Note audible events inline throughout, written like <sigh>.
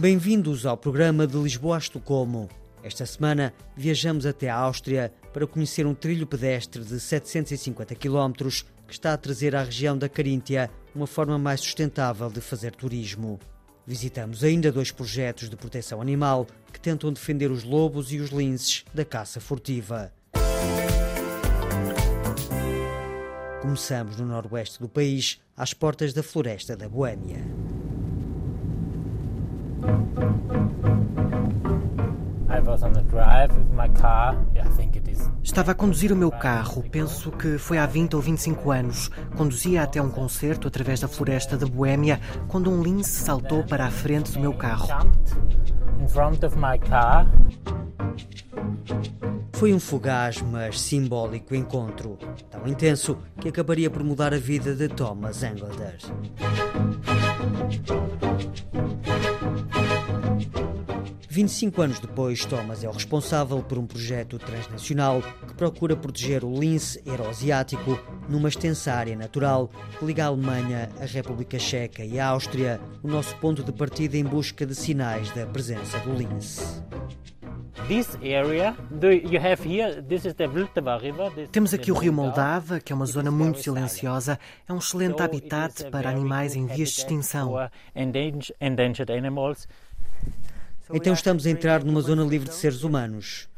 Bem-vindos ao programa de Lisboa a Estocolmo. Esta semana viajamos até a Áustria para conhecer um trilho pedestre de 750 km que está a trazer à região da Caríntia uma forma mais sustentável de fazer turismo. Visitamos ainda dois projetos de proteção animal que tentam defender os lobos e os linces da caça furtiva. Começamos no noroeste do país, às portas da floresta da Boêmia. Estava a conduzir o meu carro, penso que foi há 20 ou 25 anos. Conduzia até um concerto através da floresta da Boêmia quando um lince saltou para a frente do meu carro. Foi um fugaz, mas simbólico encontro, tão intenso que acabaria por mudar a vida de Thomas Englander. 25 anos depois, Thomas é o responsável por um projeto transnacional que procura proteger o lince euroasiático numa extensa área natural que liga a Alemanha, a República Checa e a Áustria, o nosso ponto de partida em busca de sinais da presença do lince. Temos aqui o rio Moldava, que é uma zona muito silenciosa. É um excelente habitat para animais em vias de extinção. Então estamos a entrar numa zona livre de seres humanos.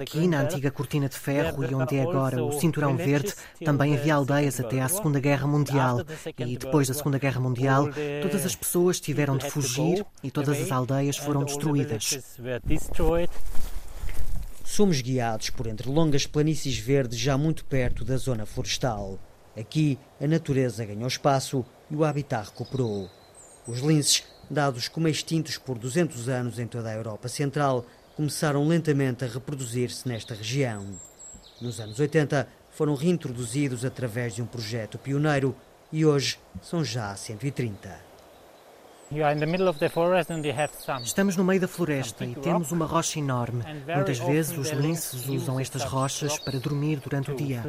Aqui, na antiga cortina de ferro e onde é agora o cinturão verde, também havia aldeias até à Segunda Guerra Mundial. E depois da Segunda Guerra Mundial, todas as pessoas tiveram de fugir e todas as aldeias foram destruídas. Somos guiados por entre longas planícies verdes já muito perto da zona florestal. Aqui, a natureza ganhou espaço e o habitat recuperou. Os linces dados como extintos por 200 anos em toda a Europa Central, começaram lentamente a reproduzir-se nesta região. Nos anos 80, foram reintroduzidos através de um projeto pioneiro e hoje são já 130. Estamos no meio da floresta e temos uma rocha enorme. Muitas vezes os linces usam estas rochas para dormir durante o dia.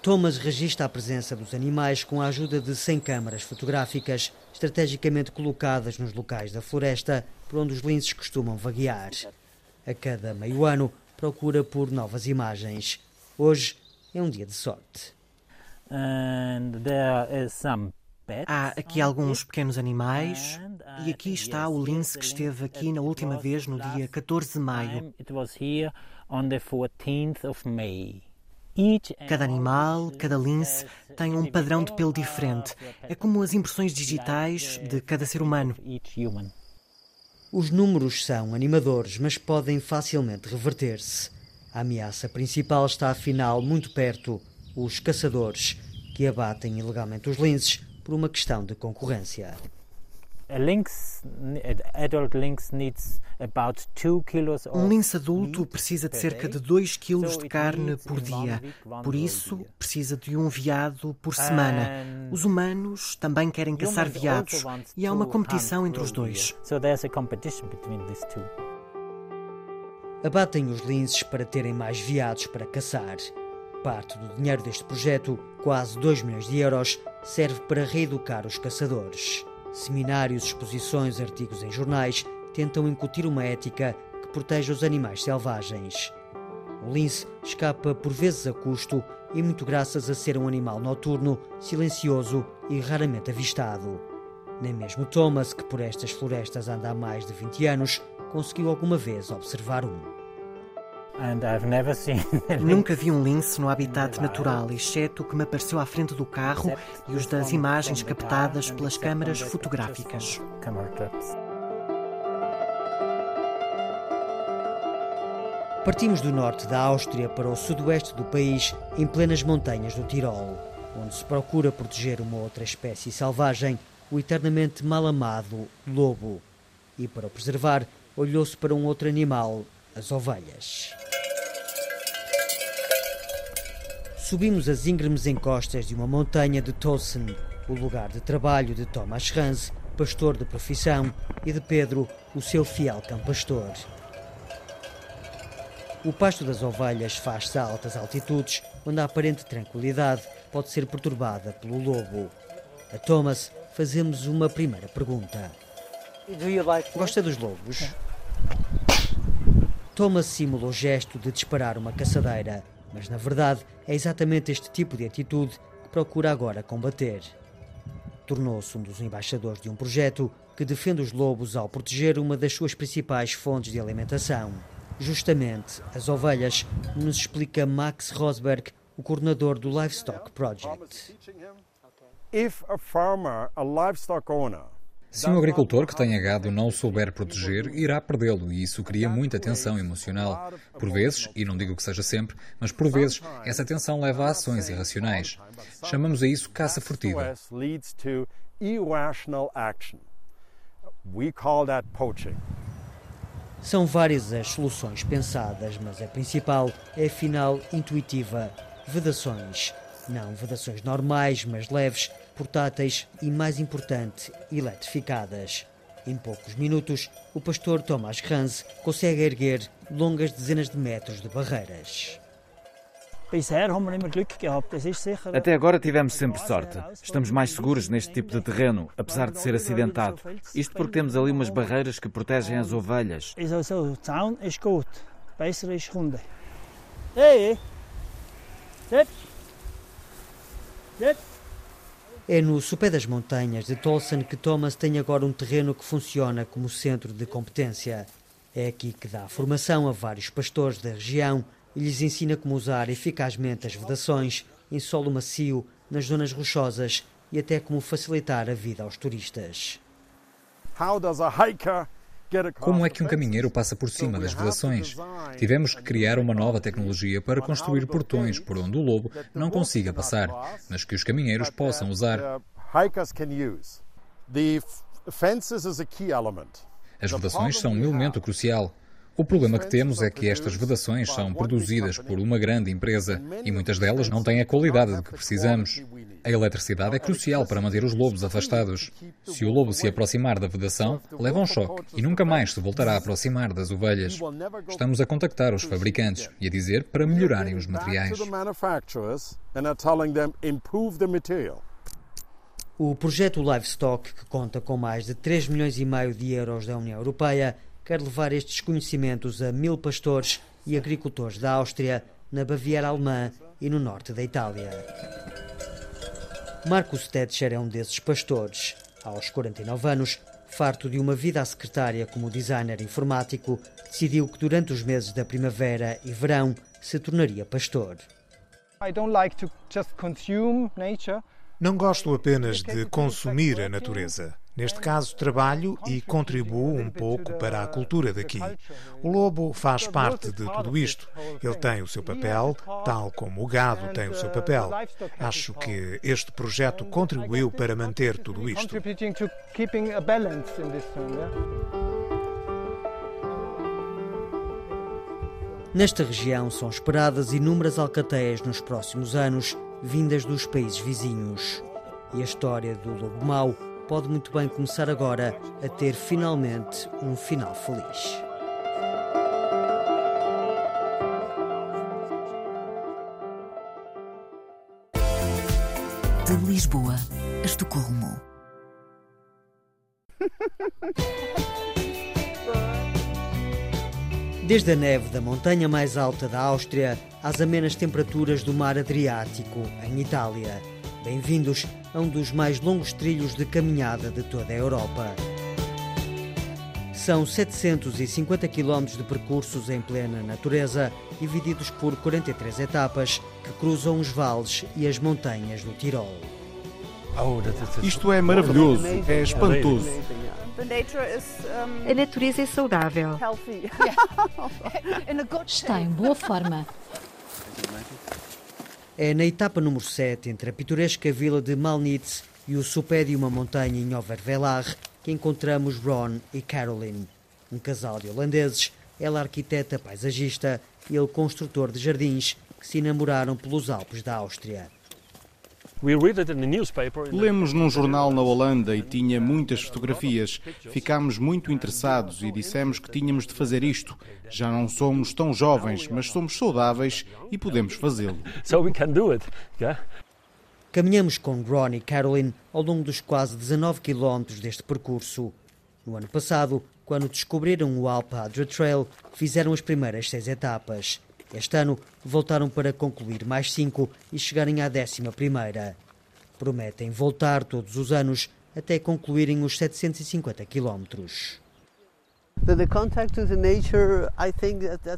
Thomas registra a presença dos animais com a ajuda de 100 câmaras fotográficas estrategicamente colocadas nos locais da floresta por onde os linces costumam vaguear. A cada meio ano procura por novas imagens. Hoje é um dia de sorte. Há aqui alguns pequenos animais e aqui está o lince que esteve aqui na última vez no dia 14 de maio. Cada animal, cada lince tem um padrão de pelo diferente. É como as impressões digitais de cada ser humano. Os números são animadores, mas podem facilmente reverter-se. A ameaça principal está afinal muito perto: os caçadores, que abatem ilegalmente os linces por uma questão de concorrência. Um lince adulto precisa de cerca de 2 kg de carne por dia. Por isso, precisa de um veado por semana. Os humanos também querem caçar veados e há uma competição entre os dois. Abatem os linces para terem mais veados para caçar. Parte do dinheiro deste projeto, quase 2 milhões de euros, serve para reeducar os caçadores. Seminários, exposições, artigos em jornais tentam incutir uma ética que proteja os animais selvagens. O lince escapa por vezes a custo e muito graças a ser um animal noturno, silencioso e raramente avistado. Nem mesmo Thomas, que por estas florestas anda há mais de 20 anos, conseguiu alguma vez observar um. <laughs> Nunca vi um lince no habitat natural, exceto o que me apareceu à frente do carro e os das imagens captadas pelas câmaras fotográficas. Partimos do norte da Áustria para o sudoeste do país, em plenas montanhas do Tirol, onde se procura proteger uma outra espécie selvagem, o eternamente mal amado lobo. E para o preservar, olhou-se para um outro animal, as ovelhas. Subimos as íngremes encostas de uma montanha de Tossen, o lugar de trabalho de Thomas Ranz, pastor de profissão, e de Pedro, o seu fiel cão pastor. O pasto das ovelhas faz-se a altas altitudes, onde a aparente tranquilidade pode ser perturbada pelo lobo. A Thomas fazemos uma primeira pergunta. Gosta dos lobos? Thomas simula o gesto de disparar uma caçadeira, mas na verdade é exatamente este tipo de atitude que procura agora combater. Tornou-se um dos embaixadores de um projeto que defende os lobos ao proteger uma das suas principais fontes de alimentação, justamente as ovelhas, nos explica Max Rosberg, o coordenador do Livestock Project. Se um agricultor que tenha gado não o souber proteger, irá perdê-lo e isso cria muita tensão emocional. Por vezes, e não digo que seja sempre, mas por vezes, essa tensão leva a ações irracionais. Chamamos a isso caça furtiva. We call that poaching. São várias as soluções pensadas, mas a principal é afinal intuitiva: vedações. Não vedações normais, mas leves, portáteis e, mais importante, eletrificadas. Em poucos minutos, o pastor Thomas Hans consegue erguer longas dezenas de metros de barreiras. Até agora tivemos sempre sorte. Estamos mais seguros neste tipo de terreno, apesar de ser acidentado. Isto porque temos ali umas barreiras que protegem as ovelhas. É no sopé das montanhas de Tolson que Thomas tem agora um terreno que funciona como centro de competência. É aqui que dá formação a vários pastores da região e lhes ensina como usar eficazmente as vedações em solo macio, nas zonas rochosas e até como facilitar a vida aos turistas. Como é que um caminheiro passa por cima das vedações? Tivemos que criar uma nova tecnologia para construir portões por onde o lobo não consiga passar, mas que os caminheiros possam usar. As vedações são um elemento crucial. O problema que temos é que estas vedações são produzidas por uma grande empresa e muitas delas não têm a qualidade de que precisamos. A eletricidade é crucial para manter os lobos afastados. Se o lobo se aproximar da vedação, leva um choque e nunca mais se voltará a aproximar das ovelhas. Estamos a contactar os fabricantes e a dizer para melhorarem os materiais. O projeto Livestock, que conta com mais de 3 milhões e meio de euros da União Europeia, quer levar estes conhecimentos a mil pastores e agricultores da Áustria, na Baviera Alemã e no norte da Itália. Marcus Tetscher é um desses pastores. Aos 49 anos, farto de uma vida à secretária como designer informático, decidiu que durante os meses da primavera e verão se tornaria pastor. I don't like to just consume nature. Não gosto apenas de consumir a natureza. Neste caso, trabalho e contribuo um pouco para a cultura daqui. O lobo faz parte de tudo isto. Ele tem o seu papel, tal como o gado tem o seu papel. Acho que este projeto contribuiu para manter tudo isto. Nesta região são esperadas inúmeras alcateias nos próximos anos vindas dos países vizinhos. E a história do lobo mau pode muito bem começar agora a ter finalmente um final feliz. De Lisboa a Estocolmo. Desde a neve da montanha mais alta da Áustria às amenas temperaturas do mar Adriático, em Itália. Bem-vindos a um dos mais longos trilhos de caminhada de toda a Europa. São 750 km de percursos em plena natureza, divididos por 43 etapas que cruzam os vales e as montanhas do Tirol. Isto é maravilhoso, é espantoso. A natureza é saudável. <laughs> Está em boa forma. É na etapa número 7, entre a pitoresca vila de Malnitz e o sopé de uma montanha em Overvelar, que encontramos Ron e Caroline, um casal de holandeses, ela arquiteta paisagista e ele construtor de jardins, que se enamoraram pelos Alpes da Áustria. Lemos num jornal na Holanda e tinha muitas fotografias. Ficámos muito interessados e dissemos que tínhamos de fazer isto. Já não somos tão jovens, mas somos saudáveis e podemos fazê-lo. Caminhamos com Ron e Caroline ao longo dos quase 19 quilómetros deste percurso. No ano passado, quando descobriram o Alpe Adria Trail, fizeram as primeiras seis etapas. Este ano voltaram para concluir mais cinco e chegarem à décima primeira. Prometem voltar todos os anos até concluírem os 750 quilómetros.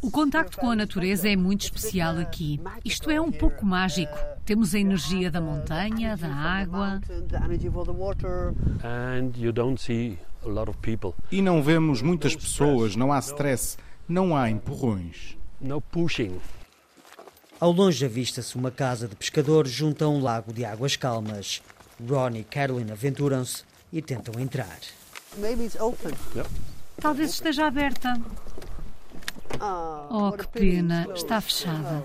O contacto com a natureza é muito especial aqui. Isto é um pouco mágico. Temos a energia da montanha, da água. E não vemos muitas pessoas, não há stress, não há empurrões. Ao longe avista-se uma casa de pescador junto a um lago de águas calmas. Ron e Carolyn aventuram-se e tentam entrar. Talvez esteja aberta. Oh, que pena, está fechada.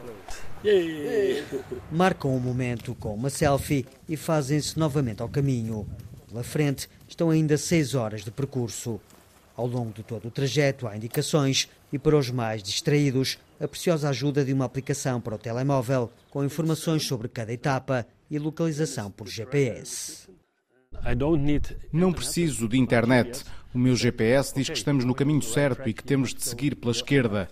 Marcam um momento com uma selfie e fazem-se novamente ao caminho. Pela frente estão ainda seis horas de percurso. Ao longo de todo o trajeto há indicações e para os mais distraídos, a preciosa ajuda de uma aplicação para o telemóvel com informações sobre cada etapa e localização por GPS. Não preciso de internet. O meu GPS diz que estamos no caminho certo e que temos de seguir pela esquerda.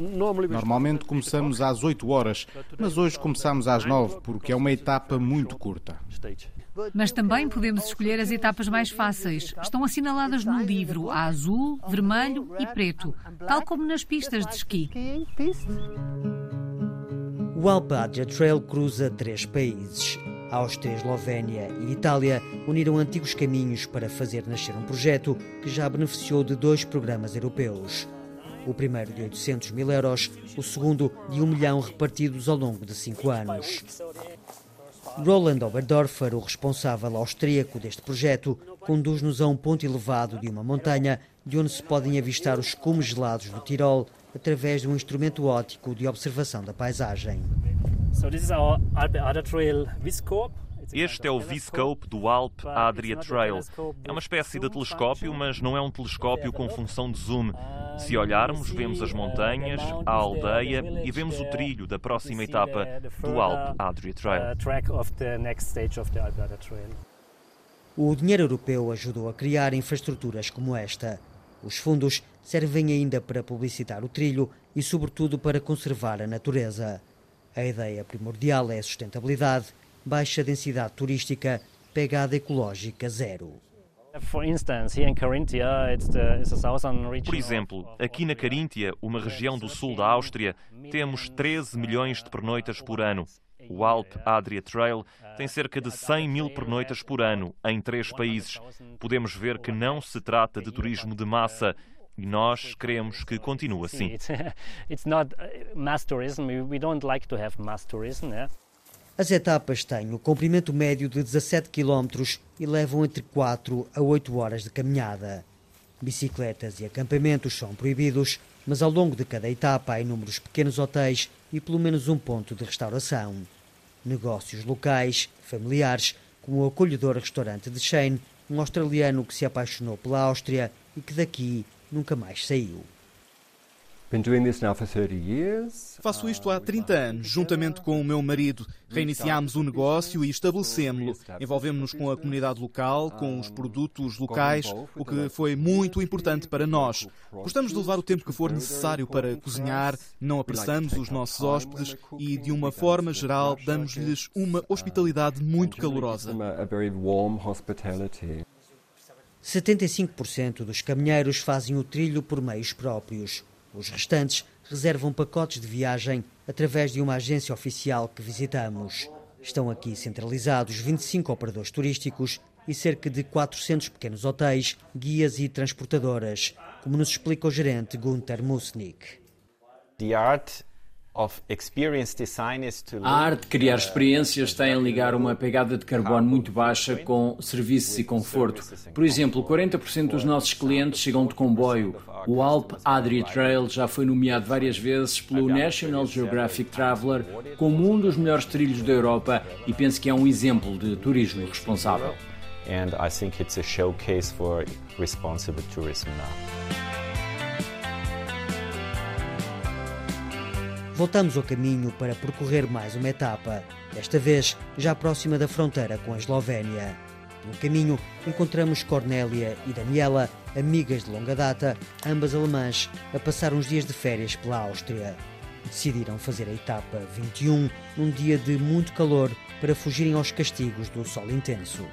Normalmente começamos às 8 horas, mas hoje começamos às 9 porque é uma etapa muito curta. Mas também podemos escolher as etapas mais fáceis. Estão assinaladas no livro a azul, vermelho e preto, tal como nas pistas de esqui. O Alpe Adria Trail cruza três países. Áustria, Eslovénia e Itália uniram antigos caminhos para fazer nascer um projeto que já beneficiou de dois programas europeus. O primeiro de 800 mil euros, o segundo de um milhão repartidos ao longo de cinco anos. Roland Oberdorfer, o responsável austríaco deste projeto, conduz-nos a um ponto elevado de uma montanha de onde se podem avistar os cumes gelados do Tirol através de um instrumento óptico de observação da paisagem. Este é o V-Scope do Alp Adria Trail. É uma espécie de telescópio, mas não é um telescópio com função de zoom. Se olharmos, vemos as montanhas, a aldeia e vemos o trilho da próxima etapa do Alp Adria Trail. O dinheiro europeu ajudou a criar infraestruturas como esta. Os fundos servem ainda para publicitar o trilho e, sobretudo, para conservar a natureza. A ideia primordial é a sustentabilidade, baixa densidade turística, pegada ecológica zero. Por exemplo, aqui na Caríntia, uma região do sul da Áustria, temos 13 milhões de pernoitas por ano. O Alp Adria Trail tem cerca de 100 mil pernoitas por ano em três países. Podemos ver que não se trata de turismo de massa, e nós queremos que continue assim. As etapas têm o comprimento médio de 17 km e levam entre 4 a 8 horas de caminhada. Bicicletas e acampamentos são proibidos, mas ao longo de cada etapa há inúmeros pequenos hotéis e pelo menos um ponto de restauração. Negócios locais, familiares, como o acolhedor restaurante de Shane, um australiano que se apaixonou pela Áustria e que daqui nunca mais saiu. Faço isto há 30 anos, juntamente com o meu marido. Reiniciámos o negócio e estabelecemos-lo. Envolvemos-nos com a comunidade local, com os produtos locais, o que foi muito importante para nós. Gostamos de levar o tempo que for necessário para cozinhar, não apressamos os nossos hóspedes e, de uma forma geral, damos-lhes uma hospitalidade muito calorosa. 75% dos caminheiros fazem o trilho por meios próprios. Os restantes reservam pacotes de viagem através de uma agência oficial que visitamos. Estão aqui centralizados 25 operadores turísticos e cerca de 400 pequenos hotéis, guias e transportadoras, como nos explica o gerente Gunther Musnik. A arte de criar uh, experiências tem em ligar uma pegada de carbono muito baixa com serviços e conforto. Por exemplo, 40% dos nossos clientes chegam de comboio. O Alp Adria Trail já foi nomeado várias vezes pelo National Geographic Traveler como um dos melhores trilhos da Europa e penso que é um exemplo de turismo responsável. And I think it's a showcase for responsible tourism now. Voltamos ao caminho para percorrer mais uma etapa, desta vez já próxima da fronteira com a Eslovénia. No caminho encontramos Cornélia e Daniela, amigas de longa data, ambas alemãs, a passar uns dias de férias pela Áustria. Decidiram fazer a etapa 21 num dia de muito calor para fugirem aos castigos do sol intenso.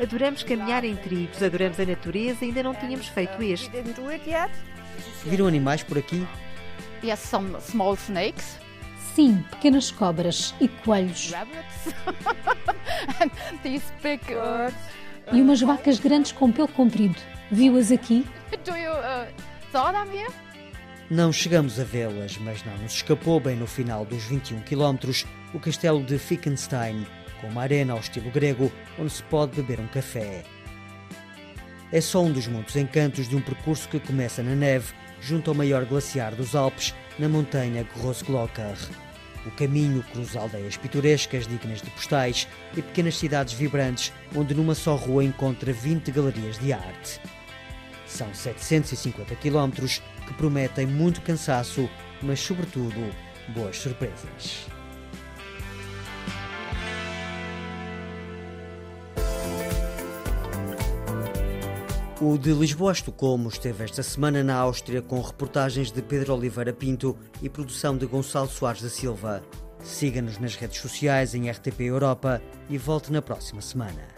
Adoramos caminhar em tribos, adoramos a natureza, ainda não tínhamos feito este. Viram animais por aqui? Yes, some small snakes. Sim, pequenas cobras e coelhos. And <laughs> these big, uh, e umas vacas grandes com pelo comprido. Viu-as aqui? <laughs> Do you uh, saw them here? Não chegamos a vê-las, mas não nos escapou bem no final dos 21 quilómetros o castelo de Fickenstein, com uma arena ao estilo grego onde se pode beber um café. É só um dos muitos encantos de um percurso que começa na neve junto ao maior glaciar dos Alpes, na montanha Grossglockner. O caminho cruza aldeias pitorescas dignas de postais e pequenas cidades vibrantes, onde numa só rua encontra 20 galerias de arte. São 750 quilómetros que prometem muito cansaço, mas sobretudo boas surpresas. O de Lisboa a Estocolmo esteve esta semana na Áustria com reportagens de Pedro Oliveira Pinto e produção de Gonçalo Soares da Silva. Siga-nos nas redes sociais em RTP Europa e volte na próxima semana.